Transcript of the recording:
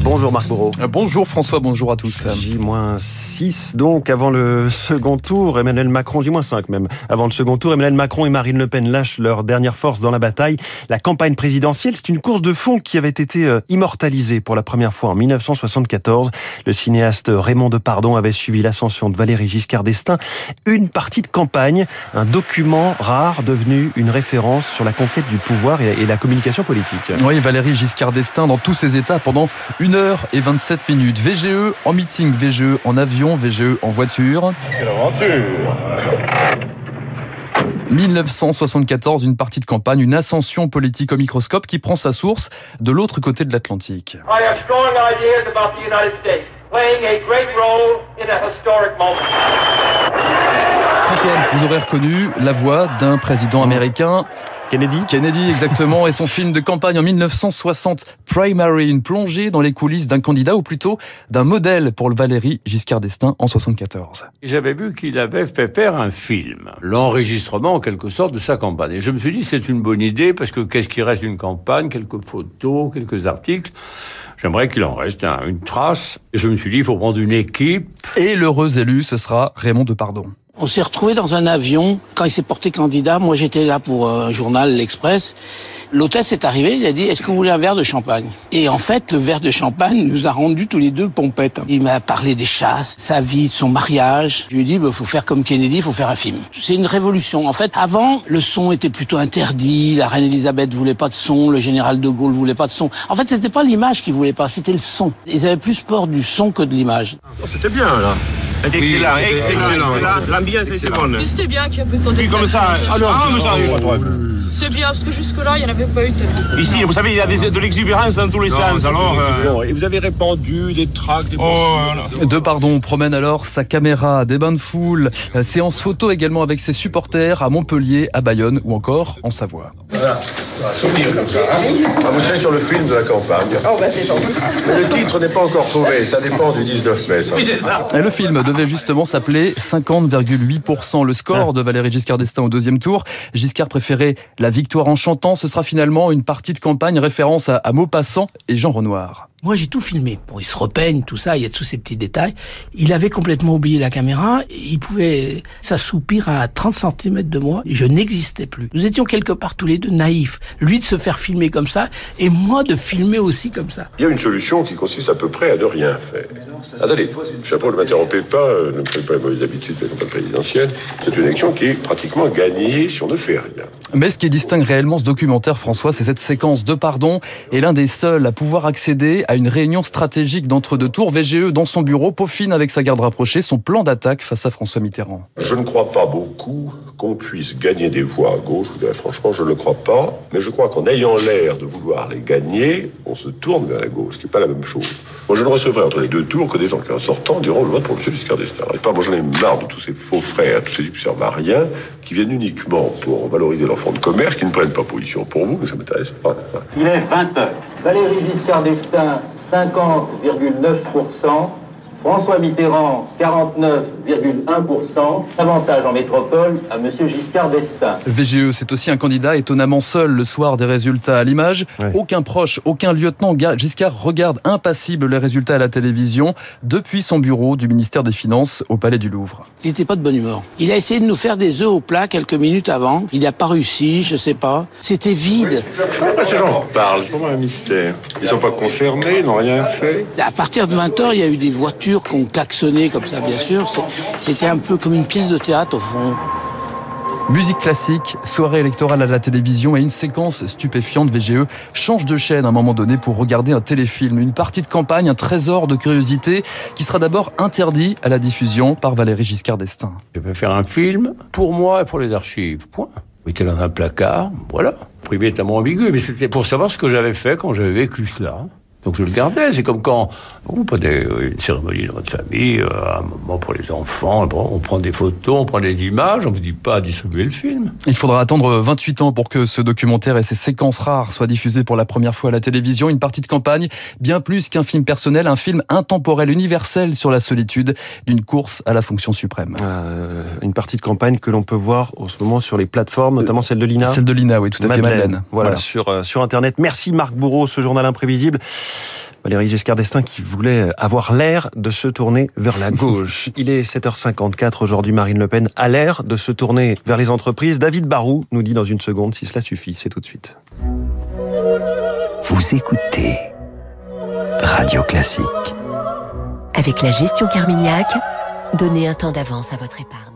Bonjour Marc Bourreau. Euh, bonjour François, bonjour à tous. J-6 donc avant le second tour, Emmanuel Macron, J-5 même, avant le second tour, Emmanuel Macron et Marine Le Pen lâchent leur dernière force dans la bataille. La campagne présidentielle, c'est une course de fond qui avait été euh, immortalisée pour la première fois en 1974. Le cinéaste Raymond Depardon avait suivi l'ascension de Valéry Giscard d'Estaing. Une partie de campagne, un document rare devenu une référence sur la conquête du pouvoir et la communication politique. Oui, Valéry Giscard d'Estaing dans tous ses états pendant 1 h et 27 minutes. VGE en meeting, VGE en avion, VGE en voiture. 1974, une partie de campagne, une ascension politique au microscope qui prend sa source de l'autre côté de l'Atlantique. François, vous aurez reconnu la voix d'un président américain Kennedy Kennedy, exactement, et son film de campagne en 1960, Primary, une plongée dans les coulisses d'un candidat, ou plutôt d'un modèle pour le Valéry Giscard d'Estaing en 74. J'avais vu qu'il avait fait faire un film, l'enregistrement en quelque sorte de sa campagne. Et je me suis dit, c'est une bonne idée, parce que qu'est-ce qui reste d'une campagne? Quelques photos, quelques articles. J'aimerais qu'il en reste une trace. Et je me suis dit, il faut prendre une équipe. Et l'heureux élu, ce sera Raymond Depardon. On s'est retrouvé dans un avion quand il s'est porté candidat. Moi, j'étais là pour euh, un journal, l'Express. L'hôtesse est arrivé, il a dit Est-ce que vous voulez un verre de champagne? Et en fait, le verre de champagne nous a rendu tous les deux pompettes. Il m'a parlé des chasses, sa vie, de son mariage. Je lui ai dit il bah, faut faire comme Kennedy, il faut faire un film. C'est une révolution. En fait, avant, le son était plutôt interdit. La reine Elisabeth voulait pas de son, le général de Gaulle voulait pas de son. En fait, c'était pas l'image qu'ils voulaient pas, c'était le son. Ils avaient plus peur du son que de l'image. C'était bien là. C'était excellent, excellent. L'ambiance était bonne. C'était bien qu'il y ait un peu de contestation. comme ça, alors, ah, c'est bien, parce que jusque-là, il n'y en avait pas eu de Ici, vous savez, il y a de l'exubérance dans tous les sens, alors... Euh, et vous avez répandu des tracts, des... Oh, De pardon, promène alors sa caméra, des bains de foule, séance photo également avec ses supporters à Montpellier, à Bayonne ou encore en Savoie. Voilà, souvenir comme ça. Hein. Ah, vous savez, sur le film de la campagne. Oh, bah c'est gentil. Mais le titre n'est pas encore trouvé, ça dépend du 19 mai. Oui, c'est ça. Et le film devait justement s'appeler 50,8%. Le score de Valéry Giscard d'Estaing au deuxième tour. Giscard préférait la victoire en chantant. Ce sera finalement une partie de campagne référence à, à Maupassant et Jean Renoir. Moi, j'ai tout filmé. Bon, il se repeigne, tout ça, il y a tous ces petits détails. Il avait complètement oublié la caméra. Il pouvait s'assoupir à 30 cm de moi. Je n'existais plus. Nous étions quelque part tous les deux naïfs. Lui de se faire filmer comme ça, et moi de filmer aussi comme ça. Il y a une solution qui consiste à peu près à ne rien faire. Attendez, chapeau, ne m'interrompez pas, euh, ne prenez pas les mauvaises habitudes de la présidentielle. C'est une élection qui est pratiquement gagnée si on ne fait rien. Mais ce qui distingue réellement ce documentaire, François, c'est cette séquence de pardon et l'un des seuls à pouvoir accéder à une réunion stratégique d'entre deux tours. VGE, dans son bureau, peaufine avec sa garde rapprochée son plan d'attaque face à François Mitterrand. Je ne crois pas beaucoup qu'on puisse gagner des voix à gauche. Je vous dirais franchement, je ne le crois pas. Mais je crois qu'en ayant l'air de vouloir les gagner, on se tourne vers la gauche, ce qui n'est pas la même chose. Moi, je ne recevrai entre les deux tours que des gens qui, en sortant, diront je vote pour M. Giscard d'Estaing. Pas, moi, j'en ai marre de tous ces faux frères, tous ces qui servent à rien, qui viennent uniquement pour valoriser leur fonds de commerce, qui ne prennent pas position pour vous, mais ça m'intéresse pas. Il est 20 h Valérie Giscard d'Estaing, 50,9%. François Mitterrand, 49,1%. Avantage en métropole à M. Giscard d'Estaing. VGE, c'est aussi un candidat étonnamment seul le soir des résultats à l'image. Aucun proche, aucun lieutenant. Giscard regarde impassible les résultats à la télévision depuis son bureau du ministère des Finances au Palais du Louvre. Il n'était pas de bonne humeur. Il a essayé de nous faire des œufs au plat quelques minutes avant. Il n'a pas réussi, je sais pas. C'était vide. Pourquoi ces gens parlent C'est vraiment un mystère. Ils sont pas concernés, ils n'ont rien fait. À partir de 20h, il y a eu des voitures qu'on klaxonnait comme ça, bien sûr. C'était un peu comme une pièce de théâtre, au fond. Musique classique, soirée électorale à la télévision et une séquence stupéfiante. VGE change de chaîne à un moment donné pour regarder un téléfilm, une partie de campagne, un trésor de curiosité qui sera d'abord interdit à la diffusion par Valéry Giscard d'Estaing. Je vais faire un film pour moi et pour les archives. Point. était dans un placard, voilà. Privé est un mot ambigu, mais c'était pour savoir ce que j'avais fait quand j'avais vécu cela. Donc je le gardais. C'est comme quand vous prenez une cérémonie dans votre famille, euh, un moment pour les enfants, on prend des photos, on prend des images, on vous dit pas à distribuer le film. Il faudra attendre 28 ans pour que ce documentaire et ses séquences rares soient diffusés pour la première fois à la télévision. Une partie de campagne, bien plus qu'un film personnel, un film intemporel, universel sur la solitude d'une course à la fonction suprême. Euh, une partie de campagne que l'on peut voir en ce moment sur les plateformes, notamment celle de Lina. Celle de Lina, oui, tout à fait, Madeleine. Voilà, voilà. Sur, euh, sur Internet. Merci Marc Bourreau, ce journal imprévisible. Valérie Giscard d'Estaing qui voulait avoir l'air de se tourner vers la gauche. Il est 7h54 aujourd'hui, Marine Le Pen a l'air de se tourner vers les entreprises. David Barou nous dit dans une seconde si cela suffit. C'est tout de suite. Vous écoutez Radio Classique. Avec la gestion Carmignac, donnez un temps d'avance à votre épargne.